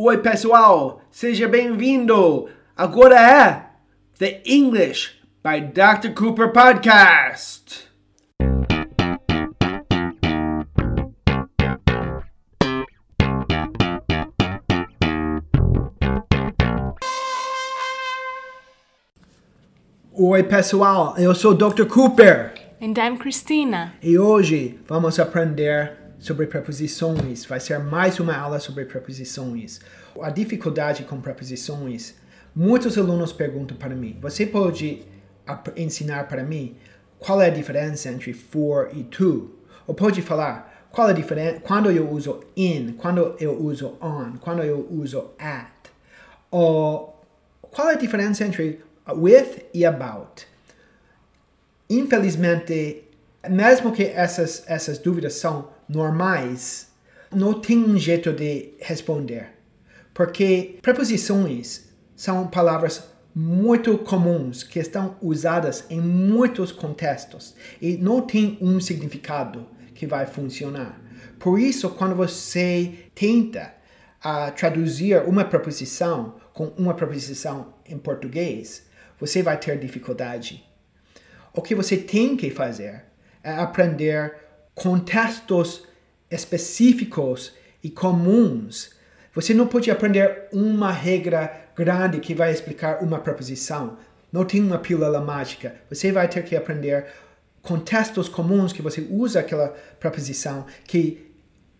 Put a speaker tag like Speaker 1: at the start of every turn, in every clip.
Speaker 1: Oi, pessoal, seja bem-vindo. Agora é The English by Dr. Cooper Podcast. Oi, pessoal, eu sou Dr. Cooper
Speaker 2: And I'm Christina.
Speaker 1: e hoje vamos aprender sobre preposições. Vai ser mais uma aula sobre preposições. A dificuldade com preposições. Muitos alunos perguntam para mim: você pode ensinar para mim qual é a diferença entre for e to? Ou pode falar qual é a diferença quando eu uso in, quando eu uso on, quando eu uso at? Ou qual é a diferença entre with e about? Infelizmente, mesmo que essas, essas dúvidas são normais, não tem um jeito de responder. Porque preposições são palavras muito comuns que estão usadas em muitos contextos e não tem um significado que vai funcionar. Por isso, quando você tenta ah, traduzir uma preposição com uma preposição em português, você vai ter dificuldade. O que você tem que fazer é aprender contextos específicos e comuns. Você não pode aprender uma regra grande que vai explicar uma preposição. Não tem uma pílula mágica. Você vai ter que aprender contextos comuns que você usa aquela preposição que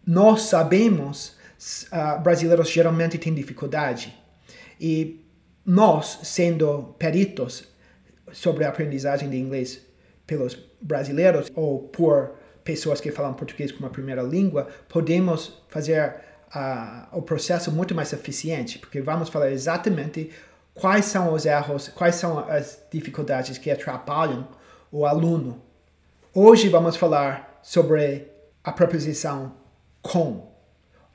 Speaker 1: nós sabemos ah, brasileiros geralmente têm dificuldade. E nós, sendo peritos sobre a aprendizagem de inglês pelos brasileiros ou por pessoas que falam português como primeira língua, podemos fazer ah, o processo muito mais eficiente, porque vamos falar exatamente quais são os erros, quais são as dificuldades que atrapalham o aluno. Hoje vamos falar sobre a preposição com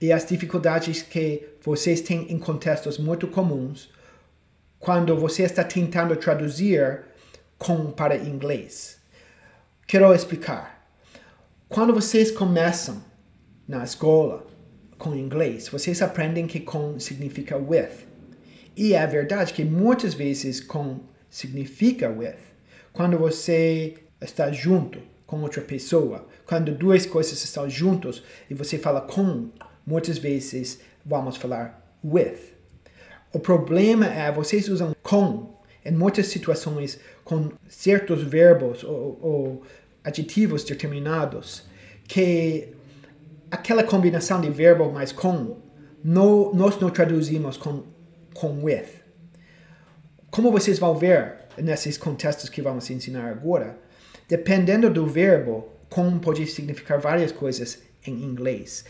Speaker 1: e as dificuldades que vocês têm em contextos muito comuns quando você está tentando traduzir com para inglês. Quero explicar. Quando vocês começam na escola com inglês, vocês aprendem que com significa with. E é verdade que muitas vezes com significa with. Quando você está junto com outra pessoa, quando duas coisas estão juntos e você fala com, muitas vezes vamos falar with. O problema é vocês usam com em muitas situações com certos verbos ou, ou adjetivos determinados que aquela combinação de verbo mais com não, nós não traduzimos com, com with. Como vocês vão ver nesses contextos que vamos ensinar agora, dependendo do verbo, com pode significar várias coisas em inglês.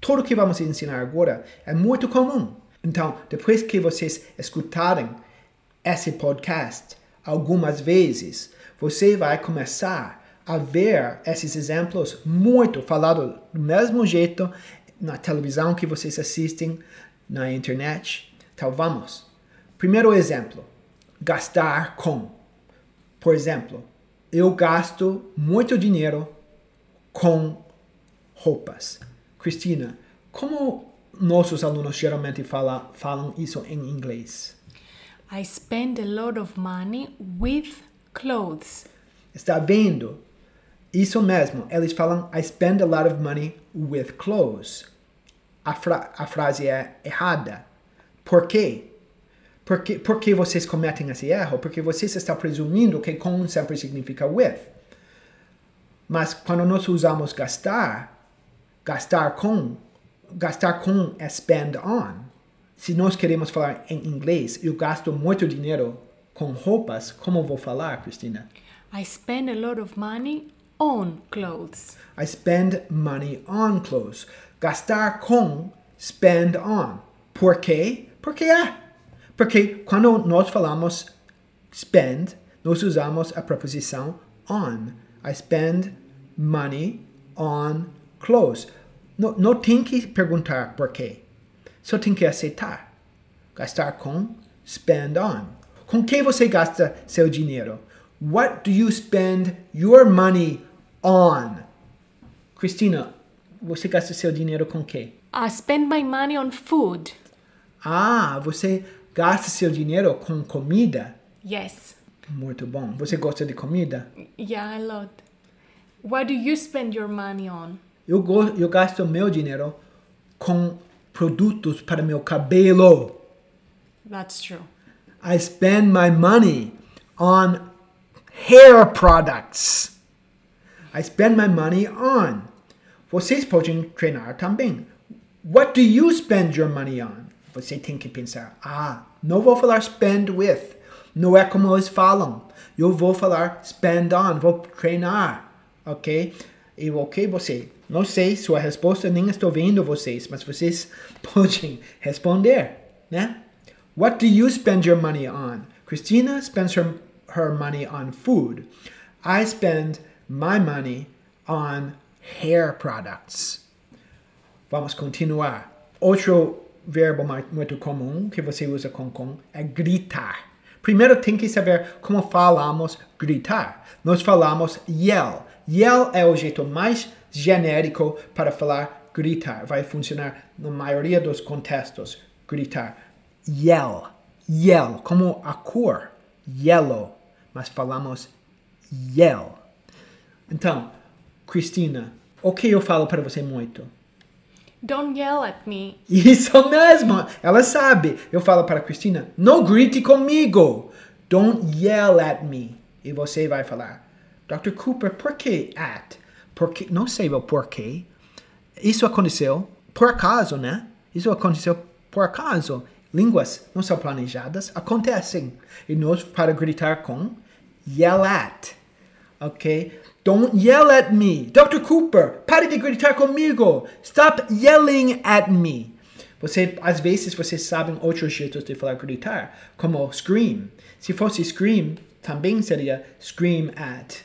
Speaker 1: Tudo que vamos ensinar agora é muito comum. Então, depois que vocês escutarem esse podcast algumas vezes, você vai começar a ver esses exemplos muito falados do mesmo jeito na televisão que vocês assistem, na internet. Então, vamos. Primeiro exemplo: gastar com. Por exemplo, eu gasto muito dinheiro com roupas. Cristina, como nossos alunos geralmente fala, falam isso em inglês?
Speaker 2: I spend a lot of money with clothes.
Speaker 1: Está vendo? Isso mesmo, eles falam I spend a lot of money with clothes. A, fra a frase é errada. Por quê? Por que, vocês cometem esse erro? Porque vocês estão presumindo que com sempre significa with. Mas quando nós usamos gastar, gastar com, gastar com é spend on. Se nós queremos falar em inglês, eu gasto muito dinheiro com roupas, como vou falar, Cristina?
Speaker 2: I spend a lot of money on clothes.
Speaker 1: I spend money on clothes. Gastar com, spend on. Por quê? Porque é. Porque quando nós falamos spend, nós usamos a preposição on. I spend money on clothes. Não, não tem que perguntar por quê. Só tem que aceitar. Gastar com, spend on. Com que você gasta seu dinheiro? What do you spend your money on? Cristina, você gasta seu dinheiro com quê?
Speaker 2: I spend my money on food.
Speaker 1: Ah, você gasta seu dinheiro com comida?
Speaker 2: Yes.
Speaker 1: Muito bom. Você gosta de comida?
Speaker 2: Yeah, a lot. What do you spend your money on?
Speaker 1: Eu, go eu gasto meu dinheiro com produtos para meu cabelo.
Speaker 2: That's true.
Speaker 1: I spend my money on hair products. I spend my money on. Vocês podem treinar também. What do you spend your money on? Você tem que pensar, ah, não vou falar spend with. Não é como eles falam. Eu vou falar spend on, vou treinar, ok? E ok, você. Não sei sua resposta, nem estou vendo vocês, mas vocês podem responder, né? What do you spend your money on? Christina spends her, her money on food. I spend my money on hair products. Vamos continuar. Outro verbo muito comum que você usa com com é gritar. Primeiro tem que saber como falamos gritar. Nós falamos yell. Yell é o jeito mais genérico para falar gritar. Vai funcionar na maioria dos contextos. Gritar. Yell. Yell. Como a cor. Yellow. Mas falamos yell. Então, Cristina, o que eu falo para você muito?
Speaker 2: Don't yell at me.
Speaker 1: Isso mesmo, ela sabe. Eu falo para Cristina, não grite comigo. Don't yell at me. E você vai falar, Dr. Cooper, por que at? Porque, não sei o porquê. Isso aconteceu por acaso, né? Isso aconteceu por acaso. Línguas não são planejadas, acontecem. E nós, para gritar com, yell at. Ok? Don't yell at me. Dr. Cooper, pare de gritar comigo. Stop yelling at me. Você, às vezes, vocês sabem outros jeitos de falar gritar, como scream. Se fosse scream, também seria scream at.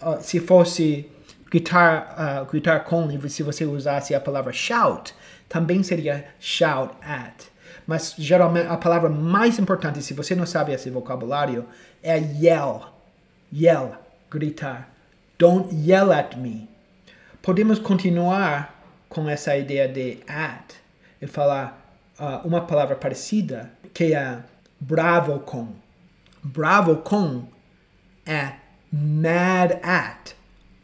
Speaker 1: Uh, se fosse gritar, uh, gritar com, se você usasse a palavra shout, também seria shout at. Mas geralmente a palavra mais importante, se você não sabe esse vocabulário, é yell. Yell, gritar. Don't yell at me. Podemos continuar com essa ideia de at e falar uh, uma palavra parecida que é bravo com. Bravo com é mad at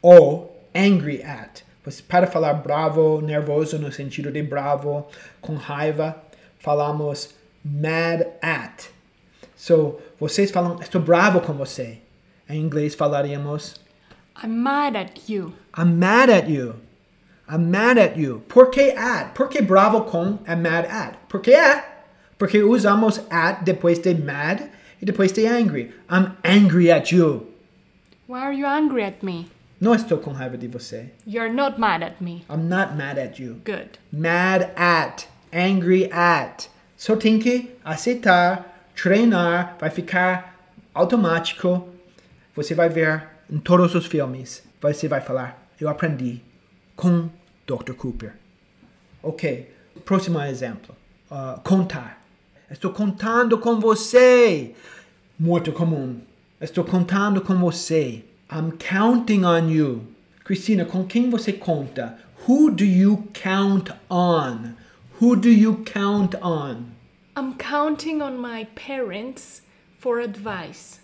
Speaker 1: ou angry at. Você para falar bravo, nervoso no sentido de bravo, com raiva, falamos mad at. So, vocês falam, estou bravo com você. Em inglês falaríamos,
Speaker 2: I'm mad at you.
Speaker 1: I'm mad at you. I'm mad at you. Por que at? Por que bravo com é mad at? Por que é? Porque usamos at depois de mad e depois de angry. I'm angry at you.
Speaker 2: Why are you angry at me?
Speaker 1: Não estou com raiva de você.
Speaker 2: You're not mad at me.
Speaker 1: I'm not mad at you.
Speaker 2: Good.
Speaker 1: Mad at. Angry at. Só tem que aceitar, treinar, vai ficar automático. Você vai ver em todos os filmes. Você vai falar, eu aprendi com Dr. Cooper. Ok, próximo exemplo. Uh, contar. Estou contando com você. Muito comum. Estou contando com você. I'm counting on you. Cristina, com quem você conta? Who do you count on? Who do you count on?
Speaker 2: I'm counting on my parents for advice.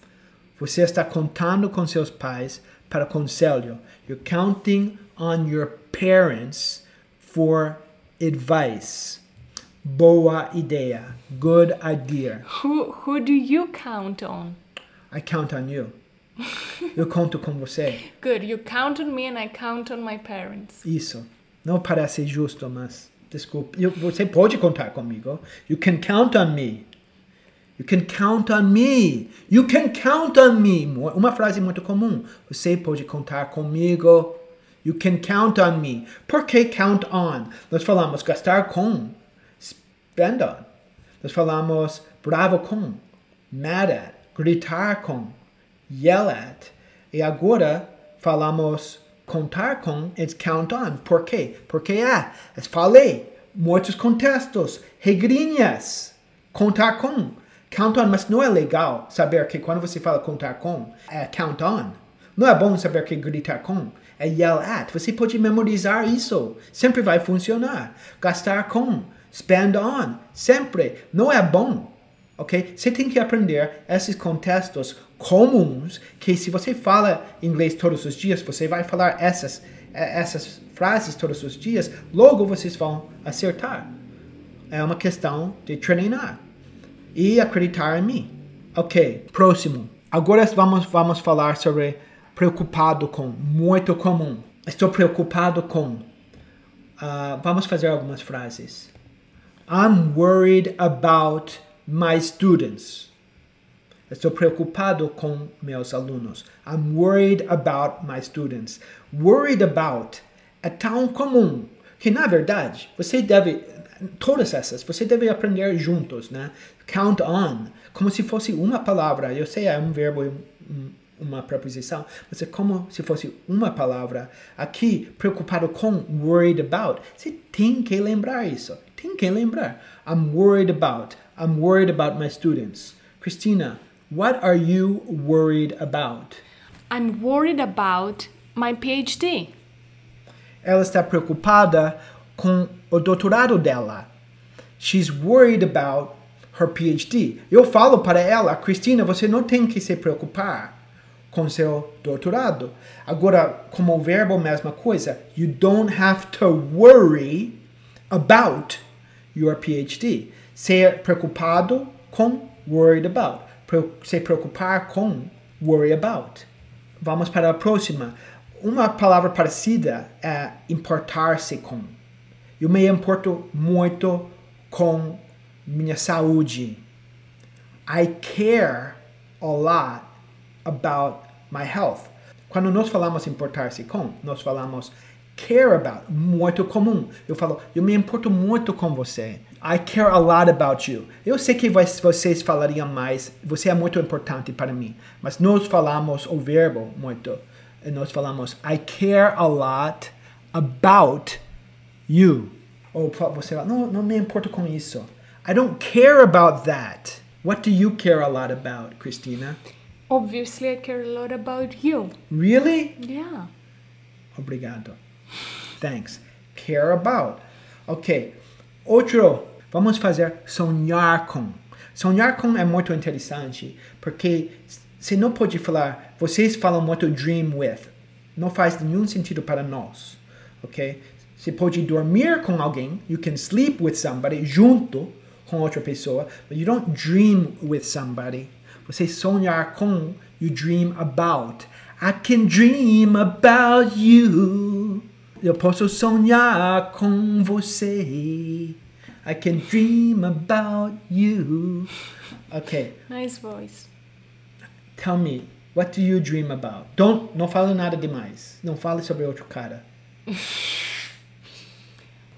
Speaker 1: Você está contando com seus pais para conselho. You're counting on your parents for advice. Boa ideia. Good idea.
Speaker 2: Who who do you count on?
Speaker 1: I count on you. Eu conto com você.
Speaker 2: Good. You count on me and I count on my parents.
Speaker 1: Isso. Não parece justo, mas desculpe. Eu- Você pode contar comigo. You can count on me. You can count on me. You can count on me. Uma frase muito comum. Você pode contar comigo. You can count on me. Por que count on? Nós falamos gastar com. Spend on. Nós falamos bravo com. Mad at. Gritar com. Yell at. E agora falamos contar com. It's count on. Por quê? Porque é. Eu falei. Muitos contextos. Regrinhas. Contar com. Count on, mas não é legal saber que quando você fala contar com, é count on. Não é bom saber que gritar com é yell at. Você pode memorizar isso. Sempre vai funcionar. Gastar com. Spend on. Sempre. Não é bom. Ok? Você tem que aprender esses contextos comuns que se você fala inglês todos os dias, você vai falar essas, eh, essas frases todos os dias, logo vocês vão acertar. É uma questão de treinar e acreditar em mim. Ok, próximo. Agora vamos, vamos falar sobre preocupado com, muito comum. Estou preocupado com. Uh, vamos fazer algumas frases. I'm worried about my students. Estou preocupado com meus alunos. I'm worried about my students. Worried about é tão comum que, na verdade, você deve. Todas essas, você deve aprender juntos, né? Count on, como se fosse uma palavra. Eu sei, é um verbo, uma preposição, mas é como se fosse uma palavra. Aqui, preocupado com, worried about. Você tem que lembrar isso. Tem que lembrar. I'm worried about. I'm worried about my students. Christina, what are you worried about?
Speaker 2: I'm worried about my PhD.
Speaker 1: Ela está preocupada com o doutorado dela. She's worried about her PhD. Eu falo para ela, Cristina, você não tem que se preocupar com seu doutorado. Agora, como verbo, mesma coisa. You don't have to worry about your PhD. Ser preocupado com worried about. Se preocupar com worry about. Vamos para a próxima. Uma palavra parecida é importar-se com. Eu me importo muito com minha saúde. I care a lot about my health. Quando nós falamos importar-se com, nós falamos care about, muito comum. Eu falo, eu me importo muito com você. I care a lot about you. Eu sei que vocês falariam mais, você é muito importante para mim. Mas nós falamos o verbo muito. Nós falamos, I care a lot about you. Ou você fala, não, não me importo com isso. I don't care about that. What do you care a lot about, Christina?
Speaker 2: Obviously, I care a lot about you.
Speaker 1: Really?
Speaker 2: Yeah.
Speaker 1: Obrigado. Thanks. Care about. Ok. Outro. Vamos fazer sonhar com. Sonhar com é muito interessante porque você não pode falar. Vocês falam muito dream with. Não faz nenhum sentido para nós. Ok? Você pode dormir com alguém. You can sleep with somebody junto com outra pessoa, but you don't dream with somebody. Você sonhar com, you dream about. I can dream about you. Eu posso sonhar com você. I can dream about you. Okay.
Speaker 2: Nice voice.
Speaker 1: Tell me, what do you dream about? Don't, não fale nada demais. Não fale sobre outro cara.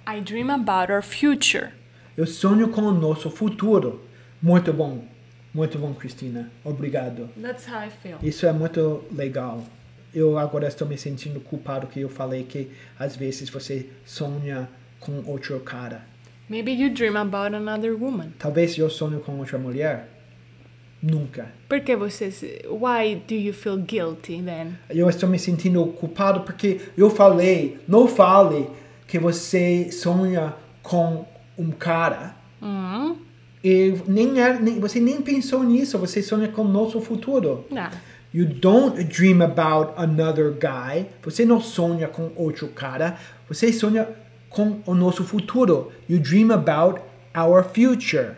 Speaker 2: I dream about our future.
Speaker 1: Eu sonho com o nosso futuro. Muito bom. Muito bom, Cristina. Obrigado.
Speaker 2: That's how I feel.
Speaker 1: Isso é muito legal. Eu agora estou me sentindo culpado que eu falei que às vezes você sonha com outro cara.
Speaker 2: Maybe you dream about another woman.
Speaker 1: Talvez eu sonho com outra mulher. Nunca.
Speaker 2: Por que você. Why do you feel guilty then?
Speaker 1: Eu estou me sentindo culpado porque eu falei, não fale que você sonha com um cara.
Speaker 2: Hum?
Speaker 1: E nem, é, nem você nem pensou nisso, você sonha com o nosso futuro.
Speaker 2: Nah.
Speaker 1: You don't dream about another guy. Você não sonha com outro cara. Você sonha com o nosso futuro. You dream about our future.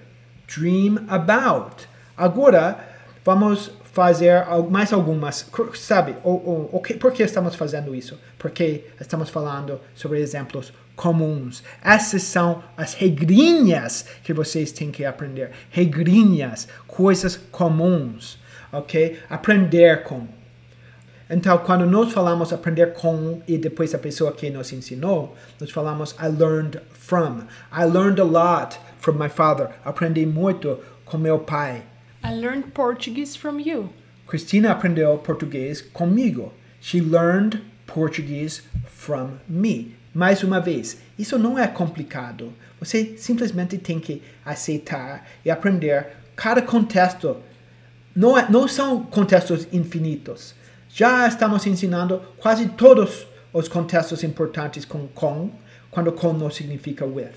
Speaker 1: Dream about. Agora, vamos fazer mais algumas. Sabe, o, o, o por que estamos fazendo isso? Porque estamos falando sobre exemplos comuns. Essas são as regrinhas que vocês têm que aprender. Regrinhas, coisas comuns ok? Aprender com. Então, quando nós falamos aprender com e depois a pessoa que nos ensinou, nós falamos I learned from. I learned a lot from my father. Aprendi muito com meu pai.
Speaker 2: I learned Portuguese from you.
Speaker 1: Cristina aprendeu português comigo. She learned Portuguese from me. Mais uma vez, isso não é complicado. Você simplesmente tem que aceitar e aprender cada contexto. Não, é, não são contextos infinitos. Já estamos ensinando quase todos os contextos importantes com com, quando com não significa with.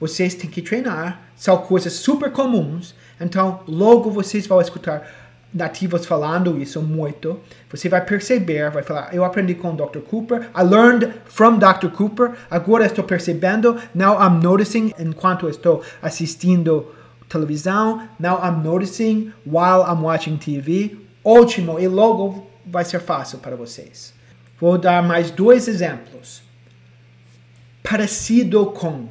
Speaker 1: vocês têm que treinar. São coisas super comuns. Então, logo vocês vão escutar nativos falando isso muito. Você vai perceber, vai falar, eu aprendi com o Dr. Cooper, I learned from Dr. Cooper, agora estou percebendo, now I'm noticing enquanto estou assistindo televisão, now I'm noticing while I'm watching TV. Ótimo, e logo vai ser fácil para vocês. Vou dar mais dois exemplos. Parecido com.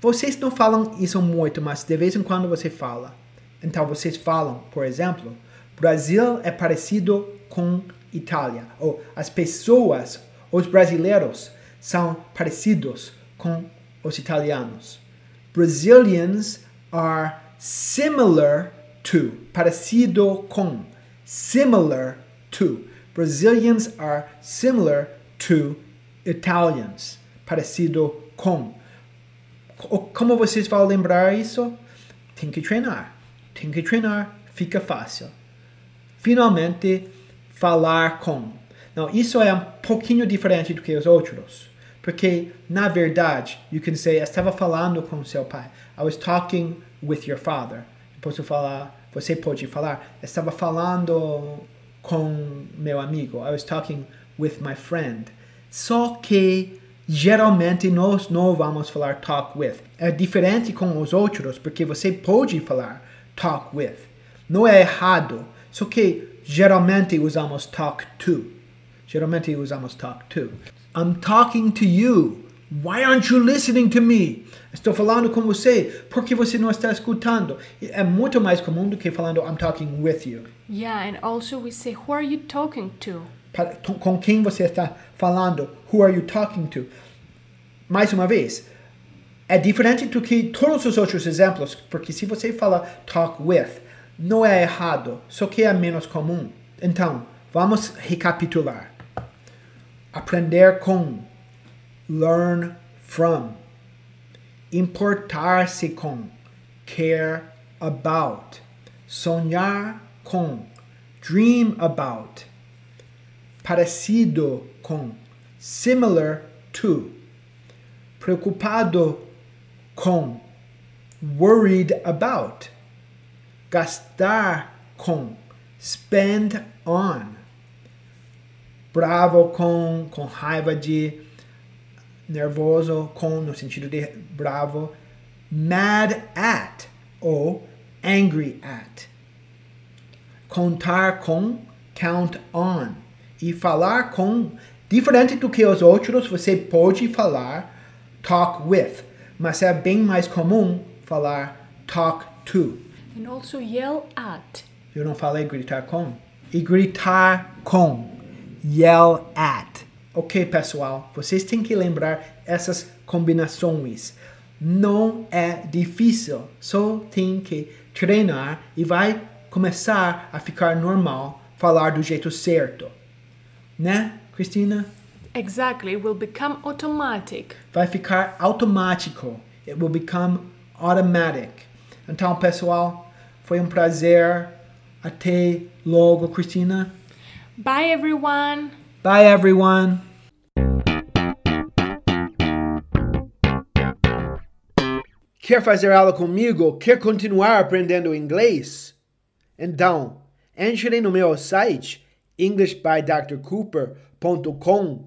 Speaker 1: Vocês não falam isso muito, mas de vez em quando você fala. Então vocês falam, por exemplo, Brasil é parecido com Itália. Ou as pessoas, os brasileiros, são parecidos com os italianos. Brazilians are similar to, parecido com, similar to. Brazilians are similar to Italians, parecido com. Como vocês vão lembrar isso? Tem que treinar. Tem que treinar, fica fácil. Finalmente, falar com. Não, isso é um pouquinho diferente do que os outros. Porque, na verdade, you can say, estava falando com seu pai. I was talking with your father. Posso falar, você pode falar, estava falando com meu amigo. I was talking with my friend. Só que geralmente nós não vamos falar talk with. É diferente com os outros, porque você pode falar talk with. Não é errado, só que geralmente usamos talk to. Geralmente usamos talk to. I'm talking to you. Why aren't you listening to me? Estou falando com você. Por que você não está escutando? É muito mais comum do que falando I'm talking with you.
Speaker 2: Yeah, and also we say who are you talking to?
Speaker 1: Com quem você está falando? Who are you talking to? Mais uma vez, é diferente do que todos os outros exemplos, porque se você fala talk with, não é errado, só que é menos comum. Então, vamos recapitular. Aprender com, learn from, importar-se com, care about, sonhar com, dream about, parecido com, similar to, preocupado com, worried about, gastar com, spend on, bravo com, com raiva de, nervoso com, no sentido de bravo, mad at ou angry at, contar com, count on, e falar com, diferente do que os outros, você pode falar talk with, mas é bem mais comum falar talk to.
Speaker 2: And also yell at.
Speaker 1: Eu não falei gritar com. E gritar com. Yell at. Ok, pessoal, vocês têm que lembrar essas combinações. Não é difícil, só tem que treinar e vai começar a ficar normal falar do jeito certo. Né, Cristina?
Speaker 2: Exactly, it will become automatic.
Speaker 1: Vai ficar automático. It will become automatic. Então, pessoal, foi um prazer. Até logo, Cristina.
Speaker 2: Bye, everyone.
Speaker 1: Bye, everyone. Quer fazer aula comigo? Quer continuar aprendendo inglês? Então, entre no meu site englishbydrcooper.com